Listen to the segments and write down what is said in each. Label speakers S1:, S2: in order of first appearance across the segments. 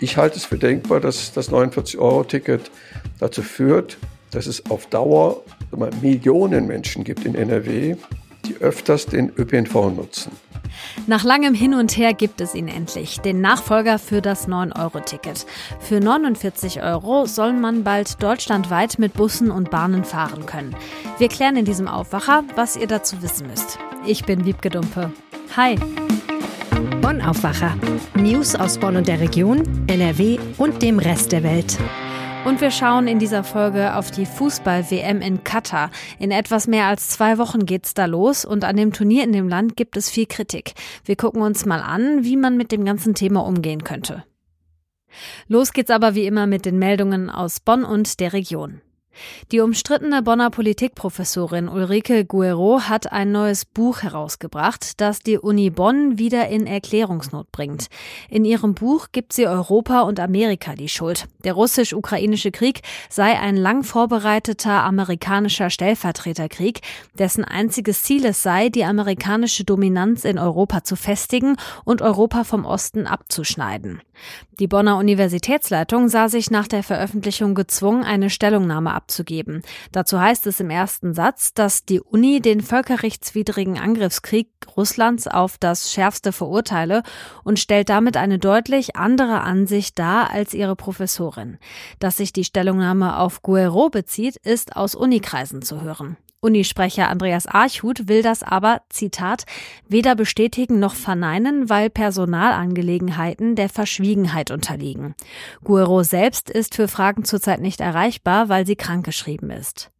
S1: Ich halte es für denkbar, dass das 49-Euro-Ticket dazu führt, dass es auf Dauer Millionen Menschen gibt in NRW, die öfters den ÖPNV nutzen.
S2: Nach langem Hin und Her gibt es ihn endlich, den Nachfolger für das 9-Euro-Ticket. Für 49 Euro soll man bald deutschlandweit mit Bussen und Bahnen fahren können. Wir klären in diesem Aufwacher, was ihr dazu wissen müsst. Ich bin Wiebke Dumpe. Hi.
S3: Bonn Aufwacher. News aus Bonn und der Region, NRW und dem Rest der Welt.
S2: Und wir schauen in dieser Folge auf die Fußball-WM in Katar. In etwas mehr als zwei Wochen geht's da los und an dem Turnier in dem Land gibt es viel Kritik. Wir gucken uns mal an, wie man mit dem ganzen Thema umgehen könnte. Los geht's aber wie immer mit den Meldungen aus Bonn und der Region. Die umstrittene Bonner Politikprofessorin Ulrike Guerreau hat ein neues Buch herausgebracht, das die Uni Bonn wieder in Erklärungsnot bringt. In ihrem Buch gibt sie Europa und Amerika die Schuld. Der russisch-ukrainische Krieg sei ein lang vorbereiteter amerikanischer Stellvertreterkrieg, dessen einziges Ziel es sei, die amerikanische Dominanz in Europa zu festigen und Europa vom Osten abzuschneiden. Die Bonner Universitätsleitung sah sich nach der Veröffentlichung gezwungen, eine Stellungnahme abzugeben. Dazu heißt es im ersten Satz, dass die Uni den völkerrechtswidrigen Angriffskrieg Russlands auf das schärfste verurteile und stellt damit eine deutlich andere Ansicht dar als ihre Professorin. Dass sich die Stellungnahme auf Guerreau bezieht, ist aus Unikreisen zu hören. Unisprecher Andreas Archut will das aber, Zitat, weder bestätigen noch verneinen, weil Personalangelegenheiten der Verschwiegenheit unterliegen. Guero selbst ist für Fragen zurzeit nicht erreichbar, weil sie krankgeschrieben ist.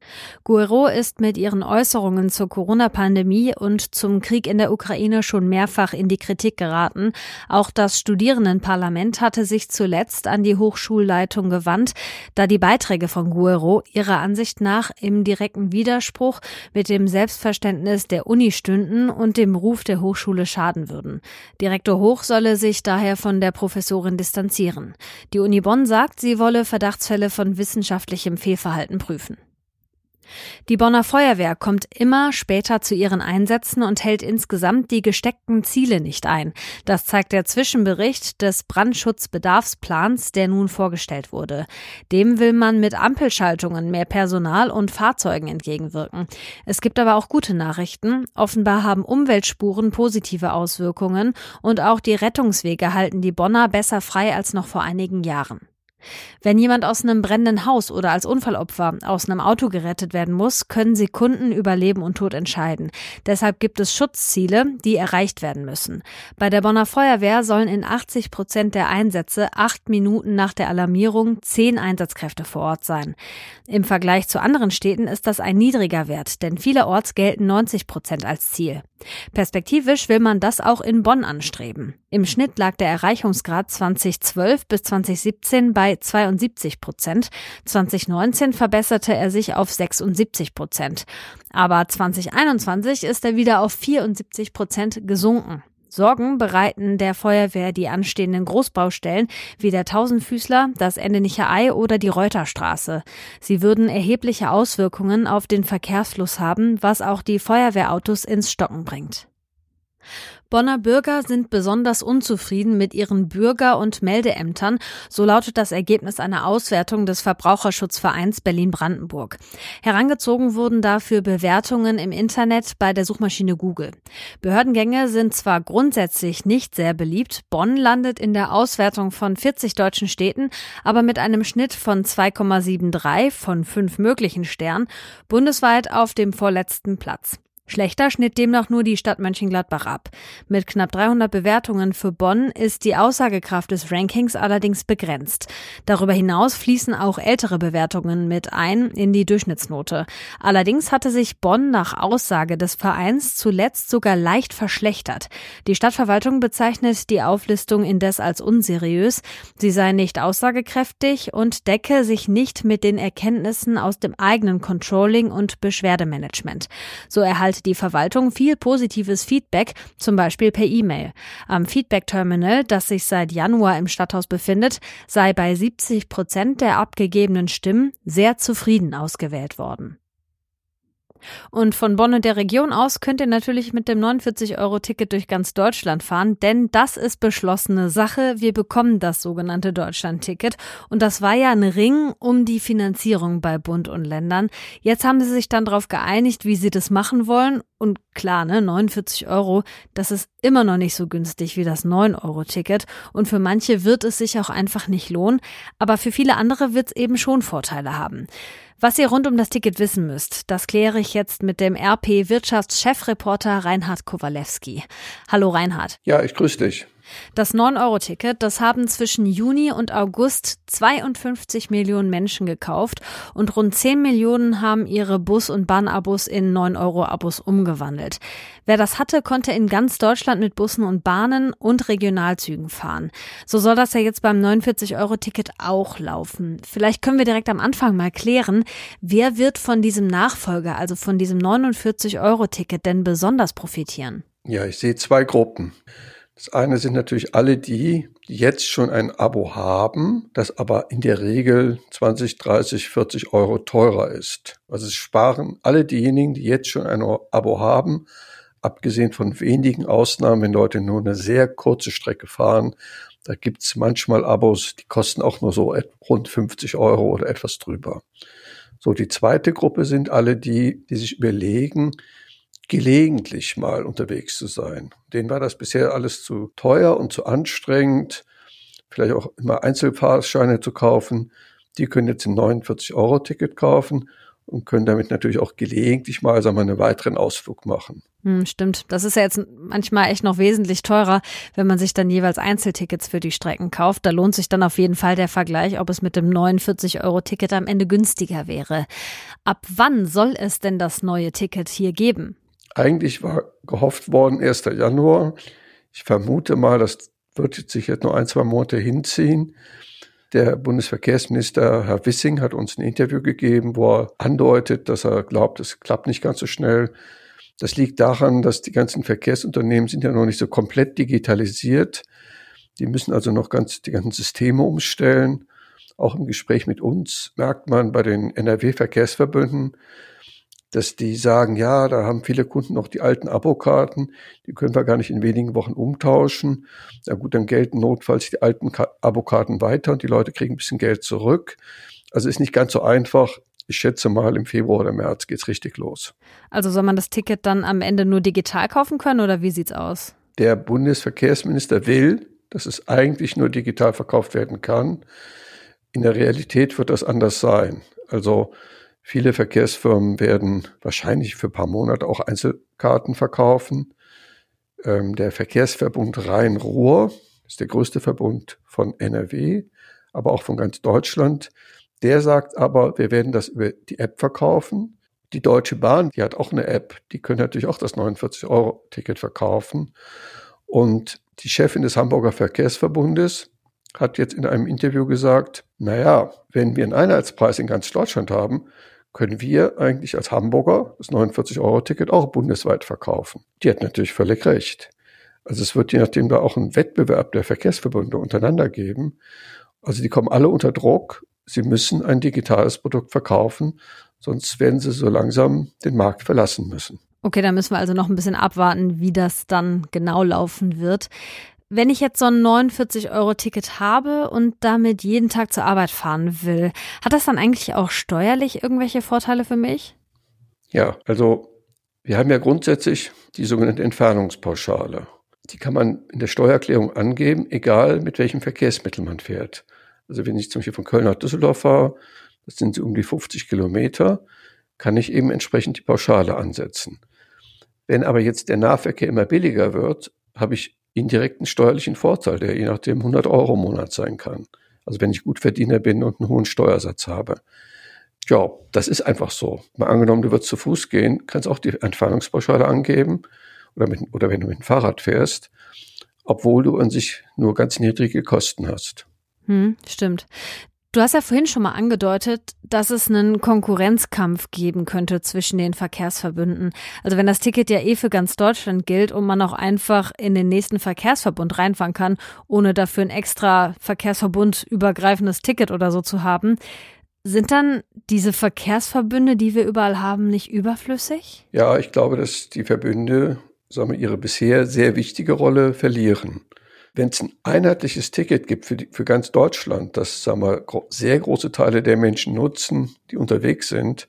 S2: Guerreau ist mit ihren Äußerungen zur Corona-Pandemie und zum Krieg in der Ukraine schon mehrfach in die Kritik geraten. Auch das Studierendenparlament hatte sich zuletzt an die Hochschulleitung gewandt, da die Beiträge von Guerreau ihrer Ansicht nach im direkten Widerspruch mit dem Selbstverständnis der Uni stünden und dem Ruf der Hochschule schaden würden. Direktor Hoch solle sich daher von der Professorin distanzieren. Die Uni Bonn sagt, sie wolle Verdachtsfälle von wissenschaftlichem Fehlverhalten prüfen. Die Bonner Feuerwehr kommt immer später zu ihren Einsätzen und hält insgesamt die gesteckten Ziele nicht ein. Das zeigt der Zwischenbericht des Brandschutzbedarfsplans, der nun vorgestellt wurde. Dem will man mit Ampelschaltungen mehr Personal und Fahrzeugen entgegenwirken. Es gibt aber auch gute Nachrichten. Offenbar haben Umweltspuren positive Auswirkungen und auch die Rettungswege halten die Bonner besser frei als noch vor einigen Jahren. Wenn jemand aus einem brennenden Haus oder als Unfallopfer aus einem Auto gerettet werden muss, können Sekunden über Leben und Tod entscheiden. Deshalb gibt es Schutzziele, die erreicht werden müssen. Bei der Bonner Feuerwehr sollen in 80 Prozent der Einsätze acht Minuten nach der Alarmierung zehn Einsatzkräfte vor Ort sein. Im Vergleich zu anderen Städten ist das ein niedriger Wert, denn vielerorts gelten 90 Prozent als Ziel. Perspektivisch will man das auch in Bonn anstreben. Im Schnitt lag der Erreichungsgrad 2012 bis 2017 bei 72 Prozent. 2019 verbesserte er sich auf 76 Prozent. Aber 2021 ist er wieder auf 74 Prozent gesunken. Sorgen bereiten der Feuerwehr die anstehenden Großbaustellen wie der Tausendfüßler, das Endenicher Ei oder die Reuterstraße. Sie würden erhebliche Auswirkungen auf den Verkehrsfluss haben, was auch die Feuerwehrautos ins Stocken bringt. Bonner Bürger sind besonders unzufrieden mit ihren Bürger- und Meldeämtern, so lautet das Ergebnis einer Auswertung des Verbraucherschutzvereins Berlin-Brandenburg. Herangezogen wurden dafür Bewertungen im Internet bei der Suchmaschine Google. Behördengänge sind zwar grundsätzlich nicht sehr beliebt, Bonn landet in der Auswertung von 40 deutschen Städten, aber mit einem Schnitt von 2,73 von fünf möglichen Sternen bundesweit auf dem vorletzten Platz. Schlechter schnitt demnach nur die Stadt Mönchengladbach ab. Mit knapp 300 Bewertungen für Bonn ist die Aussagekraft des Rankings allerdings begrenzt. Darüber hinaus fließen auch ältere Bewertungen mit ein in die Durchschnittsnote. Allerdings hatte sich Bonn nach Aussage des Vereins zuletzt sogar leicht verschlechtert. Die Stadtverwaltung bezeichnet die Auflistung indes als unseriös. Sie sei nicht aussagekräftig und decke sich nicht mit den Erkenntnissen aus dem eigenen Controlling und Beschwerdemanagement. So erhalte die Verwaltung viel positives Feedback, zum Beispiel per E-Mail. Am Feedback-Terminal, das sich seit Januar im Stadthaus befindet, sei bei 70 Prozent der abgegebenen Stimmen sehr zufrieden ausgewählt worden. Und von Bonn und der Region aus könnt ihr natürlich mit dem 49-Euro-Ticket durch ganz Deutschland fahren, denn das ist beschlossene Sache. Wir bekommen das sogenannte Deutschland-Ticket. Und das war ja ein Ring um die Finanzierung bei Bund und Ländern. Jetzt haben sie sich dann darauf geeinigt, wie sie das machen wollen. Und klar, ne, 49 Euro, das ist immer noch nicht so günstig wie das 9-Euro-Ticket. Und für manche wird es sich auch einfach nicht lohnen. Aber für viele andere wird es eben schon Vorteile haben. Was ihr rund um das Ticket wissen müsst, das kläre ich jetzt mit dem RP Wirtschaftschefreporter Reinhard Kowalewski. Hallo Reinhard.
S1: Ja, ich grüße dich.
S2: Das 9-Euro-Ticket, das haben zwischen Juni und August 52 Millionen Menschen gekauft und rund 10 Millionen haben ihre Bus- und Bahnabos in 9-Euro-Abos umgewandelt. Wer das hatte, konnte in ganz Deutschland mit Bussen und Bahnen und Regionalzügen fahren. So soll das ja jetzt beim 49-Euro-Ticket auch laufen. Vielleicht können wir direkt am Anfang mal klären, wer wird von diesem Nachfolger, also von diesem 49-Euro-Ticket denn besonders profitieren?
S1: Ja, ich sehe zwei Gruppen. Das eine sind natürlich alle die, die jetzt schon ein Abo haben, das aber in der Regel 20, 30, 40 Euro teurer ist. Also es sparen alle diejenigen, die jetzt schon ein Abo haben, abgesehen von wenigen Ausnahmen, wenn Leute nur eine sehr kurze Strecke fahren. Da gibt's manchmal Abos, die kosten auch nur so rund 50 Euro oder etwas drüber. So, die zweite Gruppe sind alle die, die sich überlegen, gelegentlich mal unterwegs zu sein. Denen war das bisher alles zu teuer und zu anstrengend, vielleicht auch immer Einzelfahrscheine zu kaufen. Die können jetzt ein 49-Euro-Ticket kaufen und können damit natürlich auch gelegentlich mal sagen wir, einen weiteren Ausflug machen.
S2: Hm, stimmt. Das ist ja jetzt manchmal echt noch wesentlich teurer, wenn man sich dann jeweils Einzeltickets für die Strecken kauft. Da lohnt sich dann auf jeden Fall der Vergleich, ob es mit dem 49-Euro-Ticket am Ende günstiger wäre. Ab wann soll es denn das neue Ticket hier geben?
S1: Eigentlich war gehofft worden 1. Januar. Ich vermute mal, das wird sich jetzt nur ein, zwei Monate hinziehen. Der Bundesverkehrsminister Herr Wissing hat uns ein Interview gegeben, wo er andeutet, dass er glaubt, es klappt nicht ganz so schnell. Das liegt daran, dass die ganzen Verkehrsunternehmen sind ja noch nicht so komplett digitalisiert. Die müssen also noch ganz die ganzen Systeme umstellen. Auch im Gespräch mit uns merkt man bei den NRW-Verkehrsverbünden, dass die sagen, ja, da haben viele Kunden noch die alten Abokarten, die können wir gar nicht in wenigen Wochen umtauschen. Na gut, dann gelten notfalls die alten Abokarten weiter und die Leute kriegen ein bisschen Geld zurück. Also ist nicht ganz so einfach. Ich schätze mal, im Februar oder März geht's richtig los.
S2: Also soll man das Ticket dann am Ende nur digital kaufen können oder wie sieht's aus?
S1: Der Bundesverkehrsminister will, dass es eigentlich nur digital verkauft werden kann. In der Realität wird das anders sein. Also Viele Verkehrsfirmen werden wahrscheinlich für ein paar Monate auch Einzelkarten verkaufen. Ähm, der Verkehrsverbund Rhein-Ruhr ist der größte Verbund von NRW, aber auch von ganz Deutschland. Der sagt aber, wir werden das über die App verkaufen. Die Deutsche Bahn, die hat auch eine App, die können natürlich auch das 49-Euro-Ticket verkaufen. Und die Chefin des Hamburger Verkehrsverbundes hat jetzt in einem Interview gesagt, naja, wenn wir einen Einheitspreis in ganz Deutschland haben, können wir eigentlich als Hamburger das 49-Euro-Ticket auch bundesweit verkaufen. Die hat natürlich völlig recht. Also es wird je nachdem da auch einen Wettbewerb der Verkehrsverbünde untereinander geben. Also die kommen alle unter Druck. Sie müssen ein digitales Produkt verkaufen, sonst werden sie so langsam den Markt verlassen müssen.
S2: Okay, da müssen wir also noch ein bisschen abwarten, wie das dann genau laufen wird. Wenn ich jetzt so ein 49-Euro-Ticket habe und damit jeden Tag zur Arbeit fahren will, hat das dann eigentlich auch steuerlich irgendwelche Vorteile für mich?
S1: Ja, also wir haben ja grundsätzlich die sogenannte Entfernungspauschale. Die kann man in der Steuererklärung angeben, egal mit welchem Verkehrsmittel man fährt. Also wenn ich zum Beispiel von Köln nach Düsseldorf fahre, das sind so um die 50 Kilometer, kann ich eben entsprechend die Pauschale ansetzen. Wenn aber jetzt der Nahverkehr immer billiger wird, habe ich indirekten steuerlichen Vorteil, der je nachdem 100 Euro im Monat sein kann. Also wenn ich gut Verdiener bin und einen hohen Steuersatz habe. Ja, das ist einfach so. Mal angenommen, du würdest zu Fuß gehen, kannst auch die Entfernungspauschale angeben oder, mit, oder wenn du mit dem Fahrrad fährst, obwohl du an sich nur ganz niedrige Kosten hast.
S2: Hm, stimmt. Du hast ja vorhin schon mal angedeutet, dass es einen Konkurrenzkampf geben könnte zwischen den Verkehrsverbünden. Also wenn das Ticket ja eh für ganz Deutschland gilt und man auch einfach in den nächsten Verkehrsverbund reinfahren kann, ohne dafür ein extra Verkehrsverbund übergreifendes Ticket oder so zu haben. Sind dann diese Verkehrsverbünde, die wir überall haben, nicht überflüssig?
S1: Ja, ich glaube, dass die Verbünde sagen wir, ihre bisher sehr wichtige Rolle verlieren. Wenn es ein einheitliches Ticket gibt für, die, für ganz Deutschland, das sagen wir, sehr große Teile der Menschen nutzen, die unterwegs sind,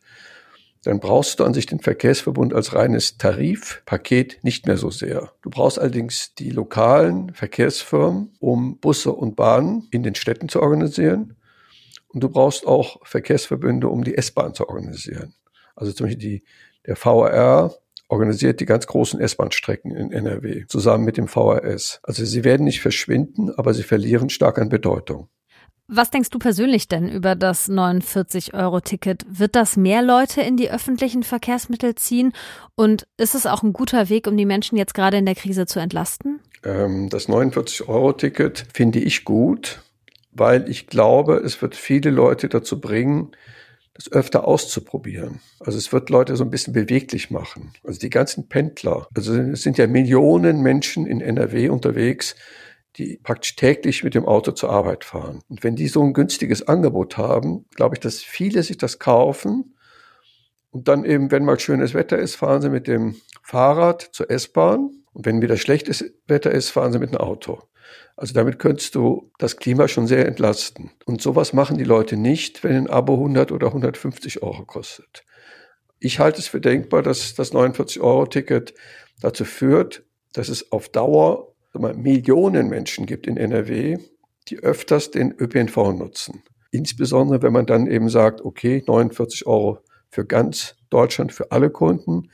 S1: dann brauchst du an sich den Verkehrsverbund als reines Tarifpaket nicht mehr so sehr. Du brauchst allerdings die lokalen Verkehrsfirmen, um Busse und Bahnen in den Städten zu organisieren. Und du brauchst auch Verkehrsverbünde, um die S-Bahn zu organisieren. Also zum Beispiel die, der VRR organisiert die ganz großen S-Bahn-Strecken in NRW zusammen mit dem VRS. Also sie werden nicht verschwinden, aber sie verlieren stark an Bedeutung.
S2: Was denkst du persönlich denn über das 49-Euro-Ticket? Wird das mehr Leute in die öffentlichen Verkehrsmittel ziehen? Und ist es auch ein guter Weg, um die Menschen jetzt gerade in der Krise zu entlasten?
S1: Ähm, das 49-Euro-Ticket finde ich gut, weil ich glaube, es wird viele Leute dazu bringen, das öfter auszuprobieren. Also es wird Leute so ein bisschen beweglich machen. Also die ganzen Pendler, also es sind ja Millionen Menschen in NRW unterwegs, die praktisch täglich mit dem Auto zur Arbeit fahren. Und wenn die so ein günstiges Angebot haben, glaube ich, dass viele sich das kaufen und dann eben, wenn mal schönes Wetter ist, fahren sie mit dem Fahrrad zur S-Bahn und wenn wieder schlechtes Wetter ist, fahren sie mit dem Auto. Also damit könntest du das Klima schon sehr entlasten. Und sowas machen die Leute nicht, wenn ein Abo 100 oder 150 Euro kostet. Ich halte es für denkbar, dass das 49-Euro-Ticket dazu führt, dass es auf Dauer Millionen Menschen gibt in NRW, die öfters den ÖPNV nutzen. Insbesondere, wenn man dann eben sagt, okay, 49 Euro für ganz Deutschland, für alle Kunden.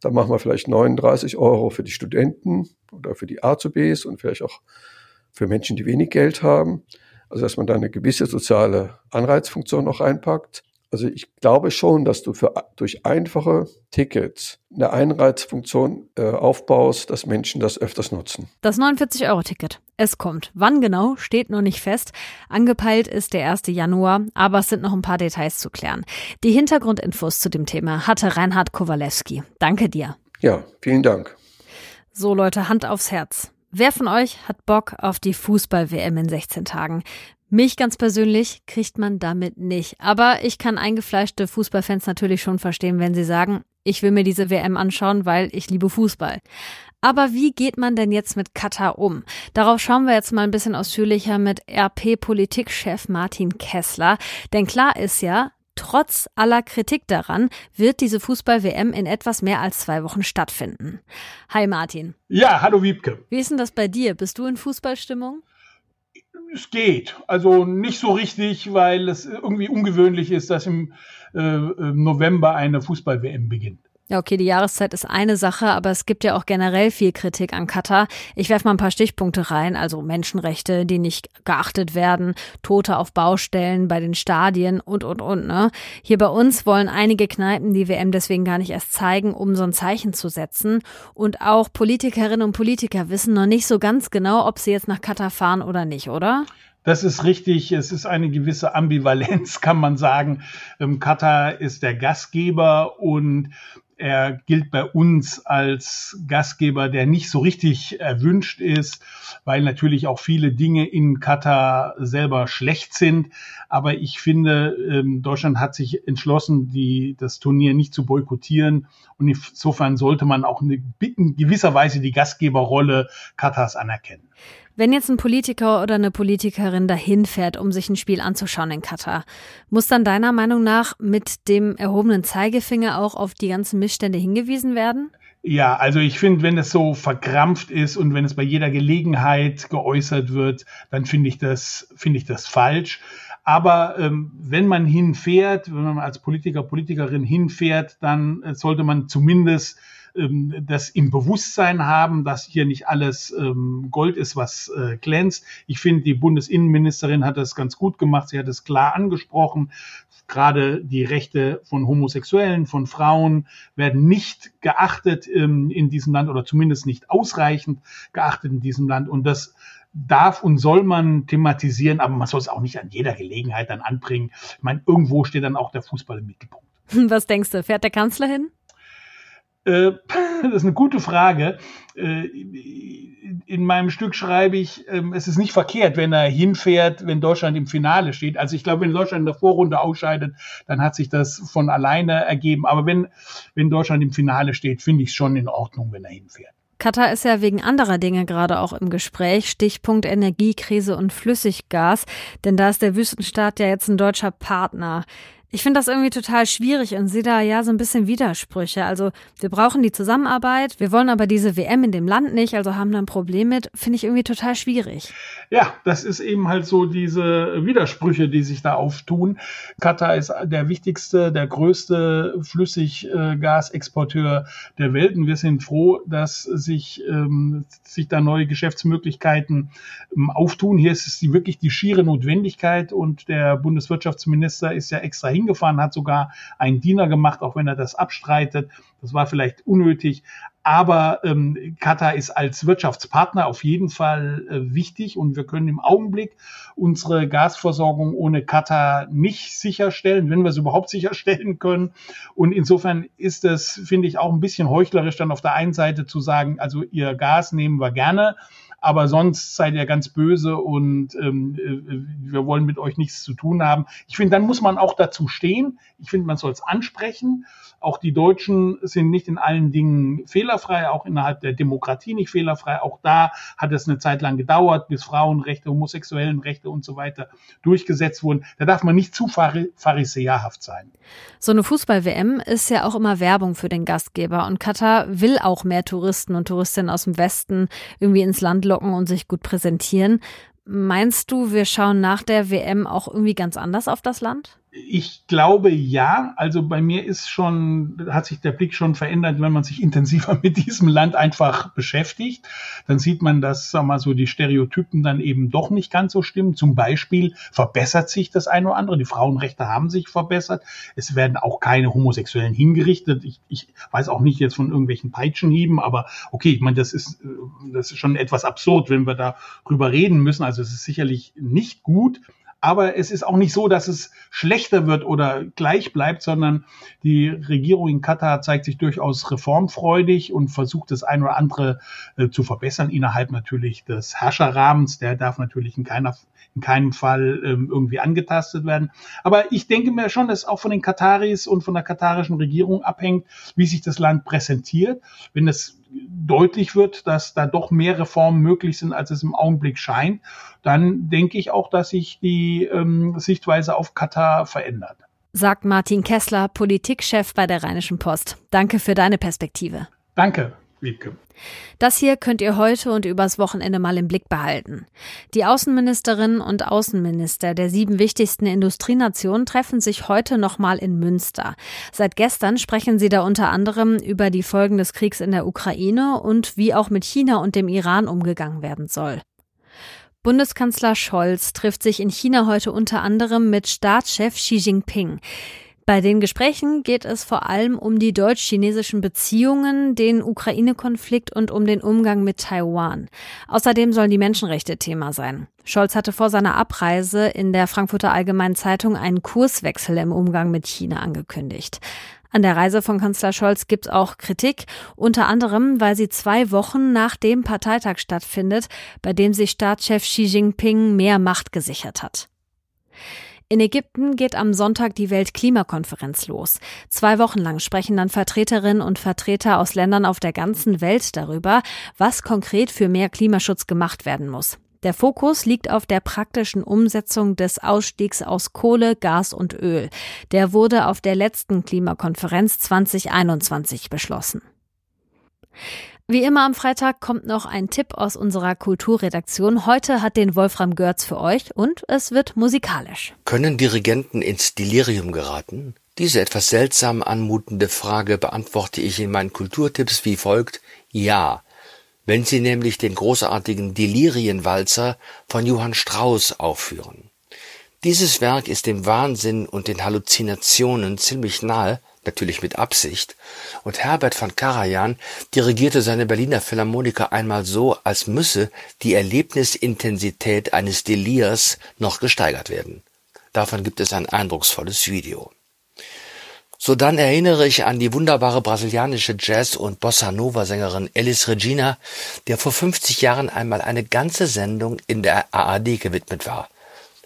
S1: Dann machen wir vielleicht 39 Euro für die Studenten oder für die Azubis und vielleicht auch für Menschen, die wenig Geld haben. Also dass man da eine gewisse soziale Anreizfunktion noch einpackt. Also ich glaube schon, dass du für, durch einfache Tickets eine Einreizfunktion äh, aufbaust, dass Menschen das öfters nutzen.
S2: Das 49-Euro-Ticket. Es kommt. Wann genau, steht noch nicht fest. Angepeilt ist der 1. Januar, aber es sind noch ein paar Details zu klären. Die Hintergrundinfos zu dem Thema hatte Reinhard Kowalewski. Danke dir.
S1: Ja, vielen Dank.
S2: So Leute, Hand aufs Herz. Wer von euch hat Bock auf die Fußball-WM in 16 Tagen? Mich ganz persönlich kriegt man damit nicht. Aber ich kann eingefleischte Fußballfans natürlich schon verstehen, wenn sie sagen, ich will mir diese WM anschauen, weil ich liebe Fußball. Aber wie geht man denn jetzt mit Katar um? Darauf schauen wir jetzt mal ein bisschen ausführlicher mit RP-Politikchef Martin Kessler. Denn klar ist ja, Trotz aller Kritik daran wird diese Fußball-WM in etwas mehr als zwei Wochen stattfinden. Hi Martin.
S4: Ja, hallo Wiebke.
S2: Wie ist denn das bei dir? Bist du in Fußballstimmung?
S4: Es geht. Also nicht so richtig, weil es irgendwie ungewöhnlich ist, dass im äh, November eine Fußball-WM beginnt.
S2: Ja, okay, die Jahreszeit ist eine Sache, aber es gibt ja auch generell viel Kritik an Katar. Ich werfe mal ein paar Stichpunkte rein, also Menschenrechte, die nicht geachtet werden, Tote auf Baustellen, bei den Stadien und, und, und. Ne? Hier bei uns wollen einige Kneipen die WM deswegen gar nicht erst zeigen, um so ein Zeichen zu setzen. Und auch Politikerinnen und Politiker wissen noch nicht so ganz genau, ob sie jetzt nach Katar fahren oder nicht, oder?
S4: Das ist richtig. Es ist eine gewisse Ambivalenz, kann man sagen. Ähm, Katar ist der Gastgeber und er gilt bei uns als Gastgeber, der nicht so richtig erwünscht ist, weil natürlich auch viele Dinge in Katar selber schlecht sind. Aber ich finde, ähm, Deutschland hat sich entschlossen, die, das Turnier nicht zu boykottieren. Und insofern sollte man auch in gewisser Weise die Gastgeberrolle Katars anerkennen.
S2: Wenn jetzt ein Politiker oder eine Politikerin dahin fährt, um sich ein Spiel anzuschauen in Katar, muss dann deiner Meinung nach mit dem erhobenen Zeigefinger auch auf die ganzen Missstände hingewiesen werden?
S4: Ja, also ich finde, wenn es so verkrampft ist und wenn es bei jeder Gelegenheit geäußert wird, dann finde ich das ich das falsch. Aber ähm, wenn man hinfährt, wenn man als Politiker, Politikerin hinfährt, dann äh, sollte man zumindest ähm, das im Bewusstsein haben, dass hier nicht alles ähm, Gold ist, was äh, glänzt. Ich finde, die Bundesinnenministerin hat das ganz gut gemacht. Sie hat es klar angesprochen. Gerade die Rechte von Homosexuellen, von Frauen werden nicht geachtet ähm, in diesem Land oder zumindest nicht ausreichend geachtet in diesem Land. Und das darf und soll man thematisieren, aber man soll es auch nicht an jeder Gelegenheit dann anbringen. Ich meine, irgendwo steht dann auch der Fußball im Mittelpunkt.
S2: Was denkst du, fährt der Kanzler hin?
S4: Äh, das ist eine gute Frage. Äh, in meinem Stück schreibe ich, ähm, es ist nicht verkehrt, wenn er hinfährt, wenn Deutschland im Finale steht. Also ich glaube, wenn Deutschland in der Vorrunde ausscheidet, dann hat sich das von alleine ergeben. Aber wenn, wenn Deutschland im Finale steht, finde ich es schon in Ordnung, wenn er hinfährt.
S2: Katar ist ja wegen anderer Dinge gerade auch im Gespräch. Stichpunkt Energiekrise und Flüssiggas. Denn da ist der Wüstenstaat ja jetzt ein deutscher Partner. Ich finde das irgendwie total schwierig und sehe da ja so ein bisschen Widersprüche. Also wir brauchen die Zusammenarbeit, wir wollen aber diese WM in dem Land nicht, also haben da ein Problem mit, finde ich irgendwie total schwierig.
S4: Ja, das ist eben halt so diese Widersprüche, die sich da auftun. Katar ist der wichtigste, der größte Flüssiggasexporteur der Welt und wir sind froh, dass sich, ähm, sich da neue Geschäftsmöglichkeiten ähm, auftun. Hier ist es die, wirklich die schiere Notwendigkeit und der Bundeswirtschaftsminister ist ja extra hin hingefahren, hat sogar einen Diener gemacht, auch wenn er das abstreitet. Das war vielleicht unnötig. Aber ähm, Katar ist als Wirtschaftspartner auf jeden Fall äh, wichtig und wir können im Augenblick unsere Gasversorgung ohne Katar nicht sicherstellen, wenn wir es überhaupt sicherstellen können. Und insofern ist es, finde ich, auch ein bisschen heuchlerisch, dann auf der einen Seite zu sagen, also ihr Gas nehmen wir gerne aber sonst seid ihr ganz böse und ähm, äh, wir wollen mit euch nichts zu tun haben. Ich finde, dann muss man auch dazu stehen. Ich finde, man soll es ansprechen. Auch die Deutschen sind nicht in allen Dingen fehlerfrei, auch innerhalb der Demokratie nicht fehlerfrei. Auch da hat es eine Zeit lang gedauert, bis Frauenrechte, Homosexuellenrechte und so weiter durchgesetzt wurden. Da darf man nicht zu pharisäerhaft sein.
S2: So eine Fußball-WM ist ja auch immer Werbung für den Gastgeber und Katar will auch mehr Touristen und Touristinnen aus dem Westen irgendwie ins Land locken und sich gut präsentieren. Meinst du, wir schauen nach der WM auch irgendwie ganz anders auf das Land?
S4: Ich glaube ja. Also bei mir ist schon, hat sich der Blick schon verändert, wenn man sich intensiver mit diesem Land einfach beschäftigt. Dann sieht man, dass, sag mal so, die Stereotypen dann eben doch nicht ganz so stimmen. Zum Beispiel verbessert sich das eine oder andere. Die Frauenrechte haben sich verbessert. Es werden auch keine Homosexuellen hingerichtet. Ich, ich weiß auch nicht jetzt von irgendwelchen Peitschenhieben, aber okay, ich meine, das ist, das ist schon etwas absurd, wenn wir darüber reden müssen. Also es ist sicherlich nicht gut aber es ist auch nicht so, dass es schlechter wird oder gleich bleibt, sondern die Regierung in Katar zeigt sich durchaus reformfreudig und versucht das ein oder andere äh, zu verbessern innerhalb natürlich des Herrscherrahmens. Der darf natürlich in keiner in keinem Fall ähm, irgendwie angetastet werden. Aber ich denke mir schon, dass auch von den Kataris und von der katarischen Regierung abhängt, wie sich das Land präsentiert. Wenn es deutlich wird, dass da doch mehr Reformen möglich sind, als es im Augenblick scheint, dann denke ich auch, dass sich die ähm, Sichtweise auf Katar verändert.
S2: Sagt Martin Kessler, Politikchef bei der Rheinischen Post. Danke für deine Perspektive.
S4: Danke. Wiebke.
S2: Das hier könnt ihr heute und übers Wochenende mal im Blick behalten. Die Außenministerinnen und Außenminister der sieben wichtigsten Industrienationen treffen sich heute nochmal in Münster. Seit gestern sprechen sie da unter anderem über die Folgen des Kriegs in der Ukraine und wie auch mit China und dem Iran umgegangen werden soll. Bundeskanzler Scholz trifft sich in China heute unter anderem mit Staatschef Xi Jinping. Bei den Gesprächen geht es vor allem um die deutsch-chinesischen Beziehungen, den Ukraine-Konflikt und um den Umgang mit Taiwan. Außerdem sollen die Menschenrechte Thema sein. Scholz hatte vor seiner Abreise in der Frankfurter Allgemeinen Zeitung einen Kurswechsel im Umgang mit China angekündigt. An der Reise von Kanzler Scholz gibt es auch Kritik, unter anderem, weil sie zwei Wochen nach dem Parteitag stattfindet, bei dem sich Staatschef Xi Jinping mehr Macht gesichert hat. In Ägypten geht am Sonntag die Weltklimakonferenz los. Zwei Wochen lang sprechen dann Vertreterinnen und Vertreter aus Ländern auf der ganzen Welt darüber, was konkret für mehr Klimaschutz gemacht werden muss. Der Fokus liegt auf der praktischen Umsetzung des Ausstiegs aus Kohle, Gas und Öl. Der wurde auf der letzten Klimakonferenz 2021 beschlossen. Wie immer am Freitag kommt noch ein Tipp aus unserer Kulturredaktion. Heute hat den Wolfram Görz für euch und es wird musikalisch.
S5: Können Dirigenten ins Delirium geraten? Diese etwas seltsam anmutende Frage beantworte ich in meinen Kulturtipps wie folgt. Ja. Wenn Sie nämlich den großartigen Delirienwalzer von Johann Strauss aufführen. Dieses Werk ist dem Wahnsinn und den Halluzinationen ziemlich nahe, natürlich mit Absicht, und Herbert von Karajan dirigierte seine Berliner Philharmoniker einmal so, als müsse die Erlebnisintensität eines Delirs noch gesteigert werden. Davon gibt es ein eindrucksvolles Video. So dann erinnere ich an die wunderbare brasilianische Jazz- und Bossa Nova-Sängerin Elis Regina, der vor 50 Jahren einmal eine ganze Sendung in der ARD gewidmet war.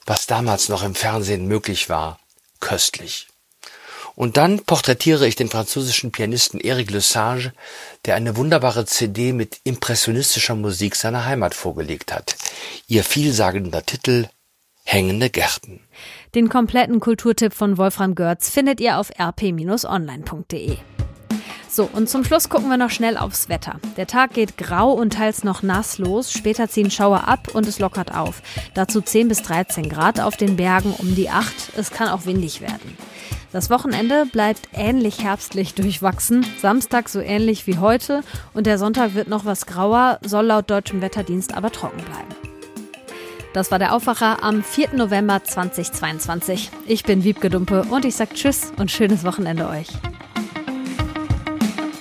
S5: Was damals noch im Fernsehen möglich war, köstlich. Und dann porträtiere ich den französischen Pianisten Eric Lesage, der eine wunderbare CD mit impressionistischer Musik seiner Heimat vorgelegt hat. Ihr vielsagender Titel Hängende Gärten.
S2: Den kompletten Kulturtipp von Wolfram Görz findet ihr auf rp-online.de. So, und zum Schluss gucken wir noch schnell aufs Wetter. Der Tag geht grau und teils noch nass los, später ziehen Schauer ab und es lockert auf. Dazu 10 bis 13 Grad auf den Bergen um die 8. Es kann auch windig werden. Das Wochenende bleibt ähnlich herbstlich durchwachsen, Samstag so ähnlich wie heute und der Sonntag wird noch was grauer, soll laut deutschem Wetterdienst aber trocken bleiben. Das war der Aufwacher am 4. November 2022. Ich bin Wiebke Dumpe und ich sage Tschüss und schönes Wochenende euch.